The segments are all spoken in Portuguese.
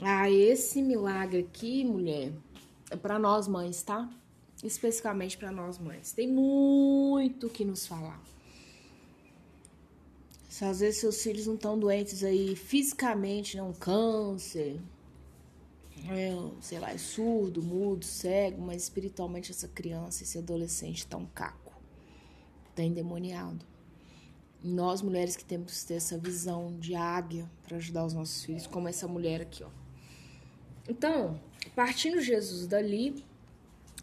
Ah, esse milagre aqui, mulher, é para nós mães, tá? Especificamente para nós mães. Tem muito que nos falar. Se às vezes seus filhos não estão doentes aí fisicamente, né? Um câncer, é, sei lá, é surdo, mudo, cego, mas espiritualmente essa criança, esse adolescente tá um caco, tá endemoniado. Nós mulheres que temos que ter essa visão de águia para ajudar os nossos filhos, como essa mulher aqui, ó. Então, partindo Jesus dali,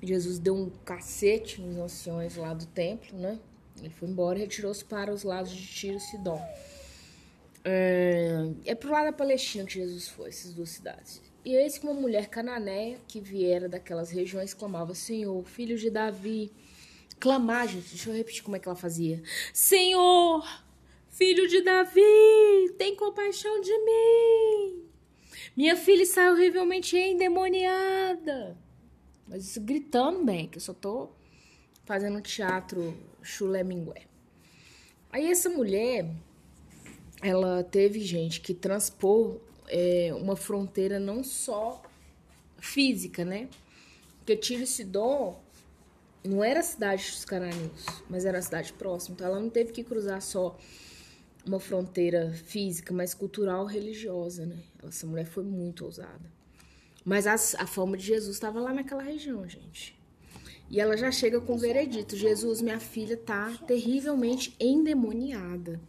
Jesus deu um cacete nos anciões lá do templo, né? Ele foi embora e retirou-se para os lados de Tiro e Sidom. É, é pro lado da Palestina que Jesus foi, essas duas cidades. E eis que uma mulher cananeia que viera daquelas regiões clamava: Senhor, filho de Davi. Clamar, gente, deixa eu repetir como é que ela fazia: Senhor, filho de Davi, tem compaixão de mim. Minha filha está horrivelmente endemoniada. Mas isso gritando bem, que eu só tô fazendo teatro chulé mingué. Aí essa mulher, ela teve gente que transpor é, uma fronteira não só física, né? Porque Tiro Sidom não era a cidade dos cananeus, mas era a cidade próxima. Então ela não teve que cruzar só uma fronteira física, mas cultural, religiosa, né? Essa mulher foi muito ousada. Mas a, a fama de Jesus estava lá naquela região, gente. E ela já chega com o veredito: Jesus, minha filha tá terrivelmente endemoniada.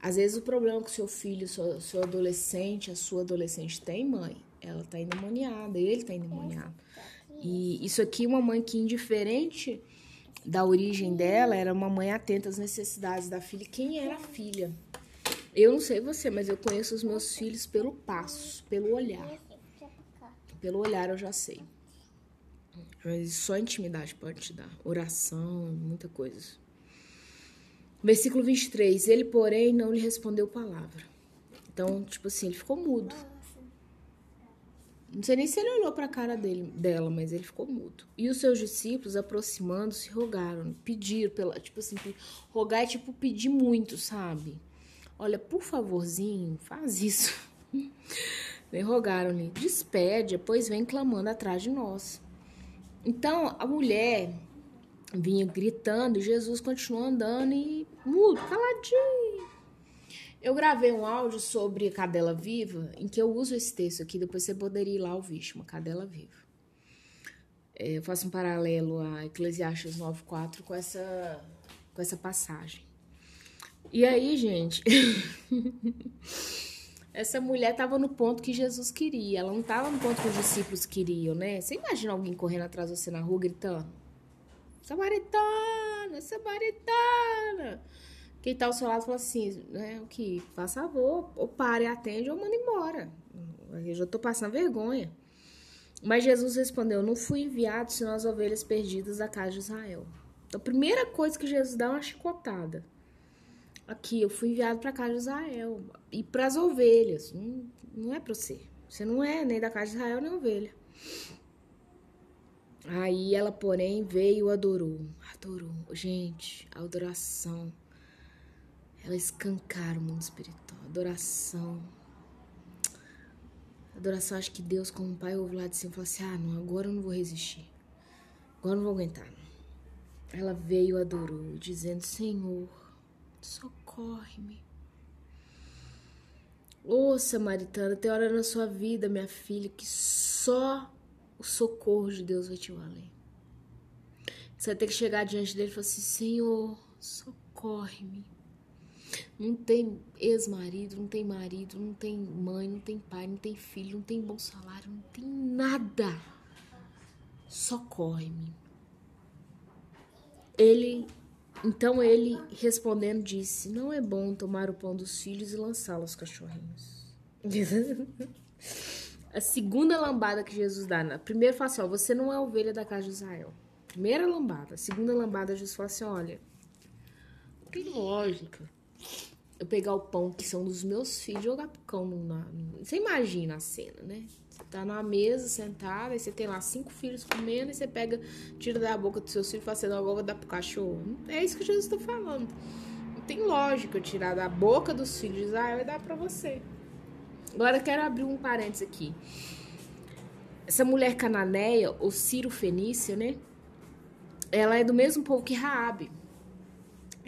Às vezes o problema que seu filho, seu, seu adolescente, a sua adolescente tem, mãe, ela tá endemoniada, ele tá endemoniado. E isso aqui, uma mãe que, indiferente da origem dela, era uma mãe atenta às necessidades da filha. Quem era a filha? Eu não sei você, mas eu conheço os meus filhos pelo passo, pelo olhar. Pelo olhar eu já sei. Mas só intimidade pode te dar. Oração, muita coisa. Versículo 23. Ele, porém, não lhe respondeu palavra. Então, tipo assim, ele ficou mudo. Não sei nem se ele olhou para a cara dele, dela, mas ele ficou mudo. E os seus discípulos, aproximando-se, rogaram, pediram, pela, tipo assim, rogar é tipo pedir muito, sabe? Olha, por favorzinho, faz isso. Rogaram-lhe, despede, pois vem clamando atrás de nós. Então, a mulher vinha gritando e Jesus continuou andando e mudo, caladinho. Eu gravei um áudio sobre cadela viva, em que eu uso esse texto aqui, depois você poderia ir lá ouvir, uma cadela viva. É, eu faço um paralelo a Eclesiastes 9.4 com essa, com essa passagem. E aí, gente, essa mulher estava no ponto que Jesus queria, ela não estava no ponto que os discípulos queriam, né? Você imagina alguém correndo atrás de você na rua gritando: Samaritana, Samaritana. Quem tá ao seu lado fala assim, né? O que? Faz favor, ou pare, atende, ou manda embora. Eu já tô passando vergonha. Mas Jesus respondeu: Não fui enviado senão as ovelhas perdidas da casa de Israel. Então, a primeira coisa que Jesus dá é uma chicotada. Aqui, eu fui enviado para a casa de Israel. E para as ovelhas. Não, não é para você. Você não é nem da casa de Israel, nem ovelha. Aí ela, porém, veio e adorou. Adorou. Gente, adoração. Ela escancara o mundo espiritual. Adoração. Adoração, acho que Deus, como pai, ouve lá de cima e fala assim: ah, não, agora eu não vou resistir. Agora eu não vou aguentar. Ela veio adorou, dizendo: Senhor, socorre-me. Ô samaritana, tem hora na sua vida, minha filha, que só o socorro de Deus vai te valer. Você vai ter que chegar diante dele e falar assim: Senhor, socorre-me. Não tem ex-marido, não tem marido, não tem mãe, não tem pai, não tem filho, não tem bom salário, não tem nada. Socorre-me. Ele, então ele respondendo disse: Não é bom tomar o pão dos filhos e lançá-lo aos cachorrinhos. a segunda lambada que Jesus dá. Né? Primeiro fala assim, ó, você não é ovelha da casa de Israel. Primeira lambada. Segunda lambada, Jesus fala assim, olha, tem lógica eu pegar o pão que são dos meus filhos e jogar pro cão. Na, você imagina a cena, né? Você tá numa mesa, sentada, e você tem lá cinco filhos comendo, e você pega, tira da boca dos seus filhos e fala assim, não, agora dar pro cachorro. É isso que Jesus está falando. Não tem lógica tirar da boca dos filhos de Israel e dar para você. Agora eu quero abrir um parênteses aqui. Essa mulher cananeia, ou Ciro Fenícia, né? Ela é do mesmo povo que Raabe.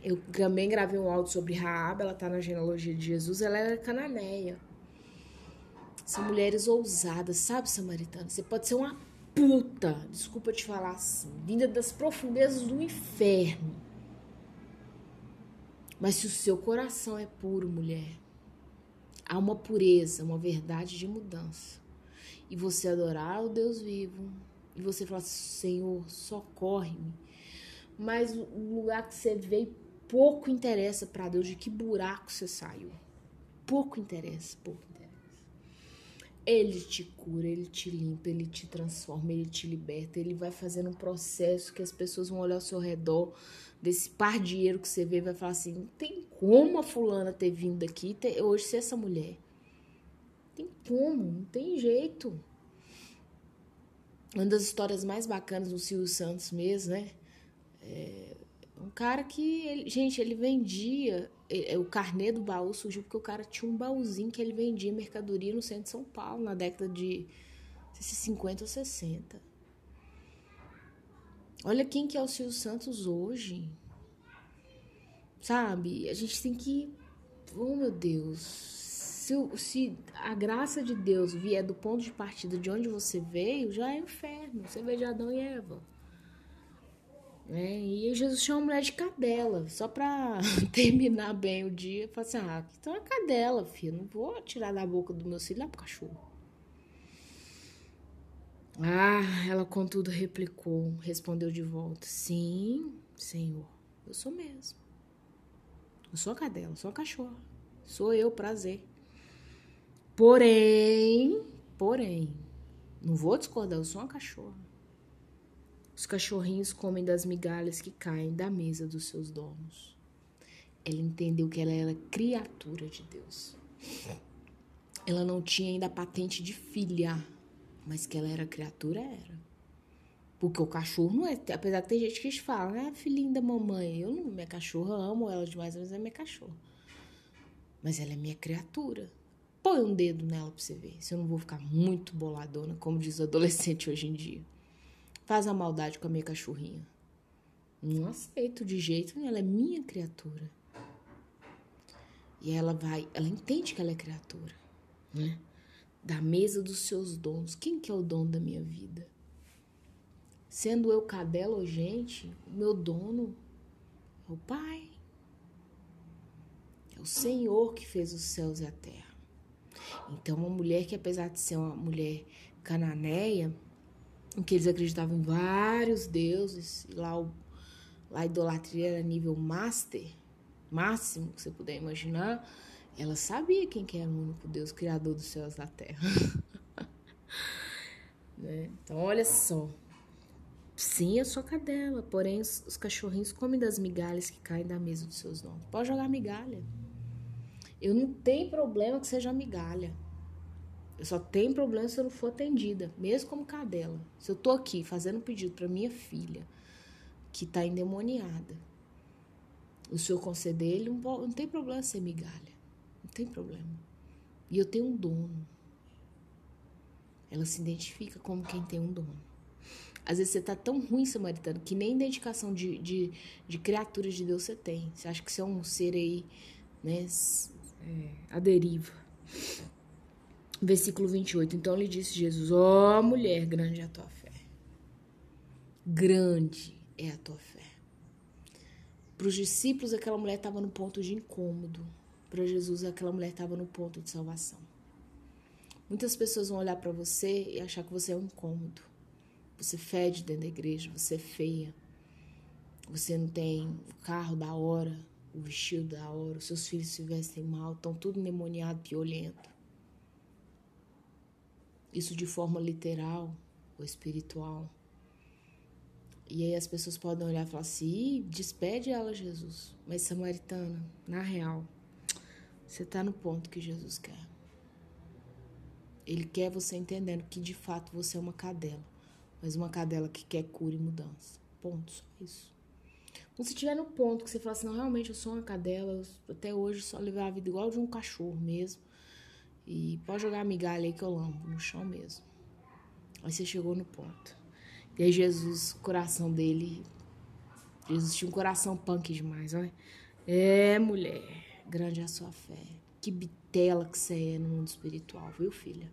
Eu também gravei um áudio sobre Raab, ela tá na genealogia de Jesus, ela era cananeia. São mulheres ousadas, sabe, samaritana? Você pode ser uma puta, desculpa te falar assim, vinda das profundezas do inferno. Mas se o seu coração é puro, mulher, há uma pureza, uma verdade de mudança. E você adorar o Deus vivo, e você falar, Senhor, socorre-me. Mas o lugar que você veio pouco interessa para Deus de que buraco você saiu. Pouco interessa, pouco interessa. Ele te cura, ele te limpa, ele te transforma, ele te liberta. Ele vai fazendo um processo que as pessoas vão olhar ao seu redor, desse par de dinheiro que você vê, vai falar assim: não tem como a fulana ter vindo aqui ter, hoje ser essa mulher. Tem como, não tem jeito. Uma das histórias mais bacanas do Silvio Santos mesmo, né? É, cara que, ele, gente, ele vendia. Ele, o carnê do baú surgiu porque o cara tinha um baúzinho que ele vendia mercadoria no centro de São Paulo, na década de se 50 ou 60. Olha quem que é o Silvio Santos hoje. Sabe? A gente tem que. Oh, meu Deus. Se, se a graça de Deus vier do ponto de partida de onde você veio, já é inferno. Você vê de Adão e Eva. Né? E Jesus chama a mulher de cadela, só pra terminar bem o dia. Fala assim: ah, então é cadela, filho. Não vou tirar da boca do meu filho lá pro cachorro. Ah, ela contudo replicou, respondeu de volta: Sim, senhor, eu sou mesmo. Eu sou a cadela, sou a cachorra. Sou eu, prazer. Porém, porém, não vou discordar, eu sou uma cachorra. Os cachorrinhos comem das migalhas que caem da mesa dos seus donos. Ela entendeu que ela era criatura de Deus. Ela não tinha ainda a patente de filha, mas que ela era criatura, era. Porque o cachorro não é. Apesar que tem gente que fala, né? Filhinha da mamãe. Eu não. Minha cachorra, amo ela demais, mas é minha cachorra. Mas ela é minha criatura. Põe um dedo nela pra você ver. Se eu não vou ficar muito boladona, como diz o adolescente hoje em dia faz a maldade com a minha cachorrinha. Não aceito de jeito nenhum, ela é minha criatura. E ela vai, ela entende que ela é criatura, né? Da mesa dos seus dons. Quem que é o dono da minha vida? Sendo eu cadela ou gente, o meu dono é o Pai. É o Senhor que fez os céus e a terra. Então, uma mulher que, apesar de ser uma mulher cananeia, em que eles acreditavam em vários deuses, lá, o, lá a idolatria era nível master, máximo que você puder imaginar, ela sabia quem que era o único Deus criador dos céus e da terra. né? Então, olha só. Sim, eu sou cadela, porém os, os, cachorrinhos comem das migalhas que caem da mesa dos seus nomes. Pode jogar migalha. Eu não tenho problema que seja migalha. Eu só tenho problema se eu não for atendida, mesmo como cadela. Se eu tô aqui fazendo um pedido para minha filha, que tá endemoniada, o senhor conceder ele, não, não tem problema ser migalha. Não tem problema. E eu tenho um dono. Ela se identifica como quem tem um dono. Às vezes você tá tão ruim, samaritano, que nem identificação de, de, de criaturas de Deus você tem. Você acha que você é um ser aí, né, é, a deriva. Versículo 28. Então lhe disse Jesus: Ó oh, mulher, grande é a tua fé. Grande é a tua fé. Para os discípulos, aquela mulher estava no ponto de incômodo. Para Jesus, aquela mulher estava no ponto de salvação. Muitas pessoas vão olhar para você e achar que você é um incômodo. Você fede dentro da igreja, você é feia. Você não tem o carro da hora, o vestido da hora, os seus filhos se vestem mal, estão tudo endemoniado, piolento isso de forma literal ou espiritual. E aí as pessoas podem olhar e falar assim: despede ela, Jesus. Mas, Samaritana, na real, você está no ponto que Jesus quer. Ele quer você entendendo que de fato você é uma cadela, mas uma cadela que quer cura e mudança. Ponto, só isso. Quando você estiver no ponto que você fala assim: não, realmente eu sou uma cadela, até hoje só levar a vida igual de um cachorro mesmo E pode jogar a migalha aí que eu lambo, no chão mesmo. Aí você chegou no ponto. E aí Jesus, o coração dele. Jesus tinha um coração punk demais, olha. É, mulher, grande é a sua fé. Que bitela que você é no mundo espiritual, viu, filha?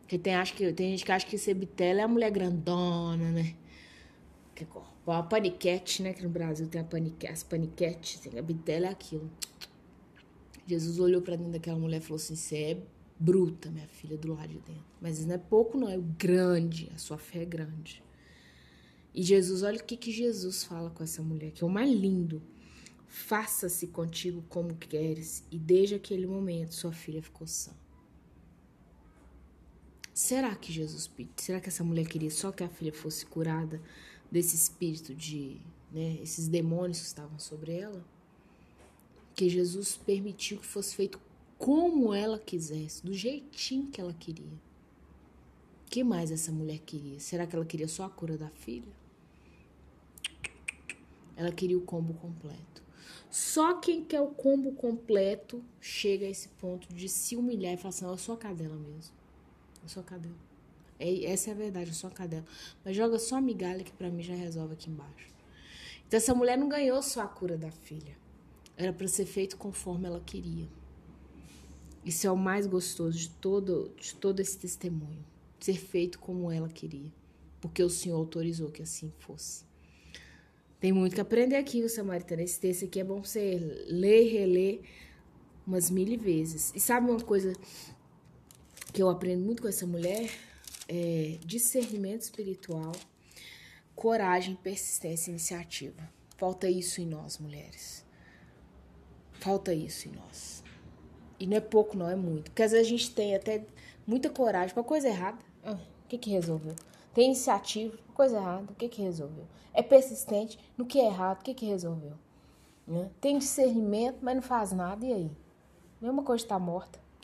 Porque tem, acho que, tem gente que acha que ser bitela é a mulher grandona, né? Que, a paniquete, né? Que no Brasil tem a paniquete, as paniquetes, tem a bitela é aquilo. Jesus olhou para dentro daquela mulher e falou assim: Você é bruta, minha filha, do lado de dentro. Mas isso não é pouco, não, é grande. A sua fé é grande. E Jesus, olha o que, que Jesus fala com essa mulher, que é o mais lindo. Faça-se contigo como queres, e desde aquele momento sua filha ficou sã. Será que Jesus, será que essa mulher queria só que a filha fosse curada desse espírito de, né, esses demônios que estavam sobre ela? Que Jesus permitiu que fosse feito como ela quisesse, do jeitinho que ela queria. O que mais essa mulher queria? Será que ela queria só a cura da filha? Ela queria o combo completo. Só quem quer o combo completo chega a esse ponto de se humilhar e falar assim: eu sou a cadela mesmo. Eu sou a cadela. É, essa é a verdade, eu sou a cadela. Mas joga só a migalha que para mim já resolve aqui embaixo. Então essa mulher não ganhou só a cura da filha. Era para ser feito conforme ela queria. Isso é o mais gostoso de todo, de todo esse testemunho. Ser feito como ela queria. Porque o Senhor autorizou que assim fosse. Tem muito que aprender aqui, o Samaritano. Esse texto aqui é bom você ler e reler umas mil vezes. E sabe uma coisa que eu aprendo muito com essa mulher? É discernimento espiritual, coragem, persistência e iniciativa. Falta isso em nós, mulheres. Falta isso em nós. E não é pouco, não, é muito. Porque às vezes a gente tem até muita coragem para coisa errada. Ah, o que que resolveu? Tem iniciativa, coisa errada, o que que resolveu? É persistente no que é errado, o que que resolveu? Né? Tem discernimento, mas não faz nada, e aí? Mesma coisa está morta.